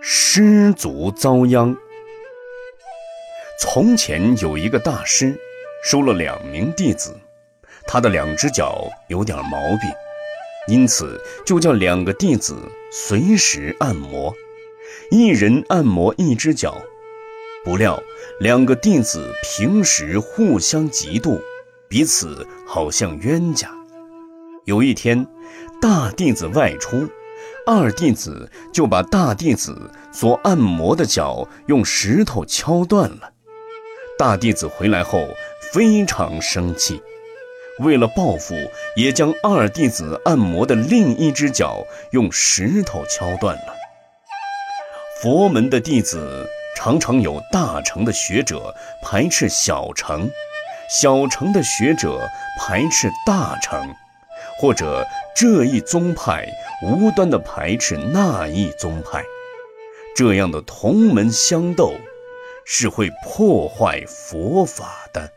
失足遭殃。从前有一个大师，收了两名弟子，他的两只脚有点毛病，因此就叫两个弟子随时按摩，一人按摩一只脚。不料两个弟子平时互相嫉妒，彼此好像冤家。有一天，大弟子外出。二弟子就把大弟子所按摩的脚用石头敲断了。大弟子回来后非常生气，为了报复，也将二弟子按摩的另一只脚用石头敲断了。佛门的弟子常常有大乘的学者排斥小乘，小乘的学者排斥大乘。或者这一宗派无端的排斥那一宗派，这样的同门相斗，是会破坏佛法的。